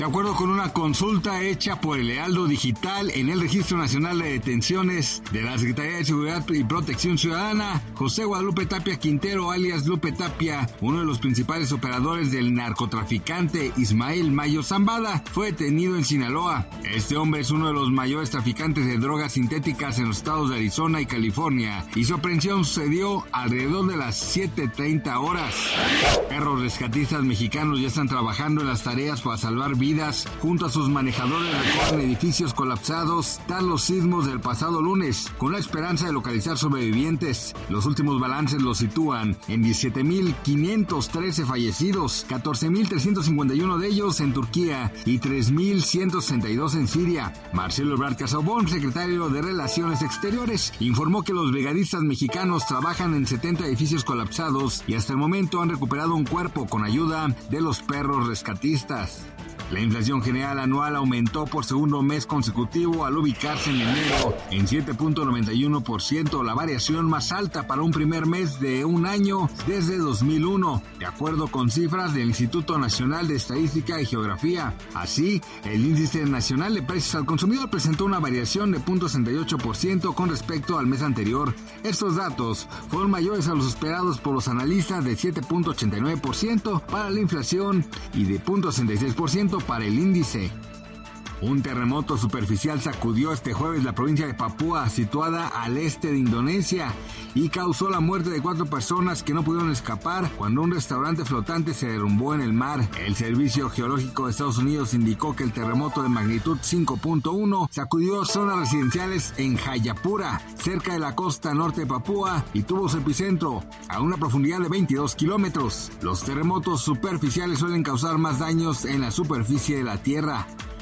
De acuerdo con una consulta hecha por el Lealdo Digital en el Registro Nacional de Detenciones de la Secretaría de Seguridad y Protección Ciudadana, José Guadalupe Tapia Quintero, alias Lupe Tapia, uno de los principales operadores del narcotraficante Ismael Mayo Zambada, fue detenido en Sinaloa. Este hombre es uno de los mayores traficantes de drogas sintéticas en los estados de Arizona y California, y su aprehensión sucedió alrededor de las 7.30 horas. Perros rescatistas mexicanos ya están trabajando en las tareas para salvar vidas junto a sus manejadores recorren edificios colapsados tras los sismos del pasado lunes, con la esperanza de localizar sobrevivientes. Los últimos balances los sitúan en 17.513 fallecidos, 14.351 de ellos en Turquía y 3.162 en Siria. Marcelo Ebrard Casobón, secretario de Relaciones Exteriores, informó que los brigadistas mexicanos trabajan en 70 edificios colapsados y hasta el momento han recuperado un cuerpo con ayuda de los perros rescatistas. La inflación general anual aumentó por segundo mes consecutivo al ubicarse en enero en 7.91%, la variación más alta para un primer mes de un año desde 2001, de acuerdo con cifras del Instituto Nacional de Estadística y Geografía. Así, el índice nacional de precios al consumidor presentó una variación de 0.68% con respecto al mes anterior. Estos datos fueron mayores a los esperados por los analistas de 7.89% para la inflación y de 0.66% para el índice. Un terremoto superficial sacudió este jueves la provincia de Papúa, situada al este de Indonesia, y causó la muerte de cuatro personas que no pudieron escapar cuando un restaurante flotante se derrumbó en el mar. El Servicio Geológico de Estados Unidos indicó que el terremoto de magnitud 5.1 sacudió zonas residenciales en Jayapura, cerca de la costa norte de Papúa, y tuvo su epicentro a una profundidad de 22 kilómetros. Los terremotos superficiales suelen causar más daños en la superficie de la Tierra.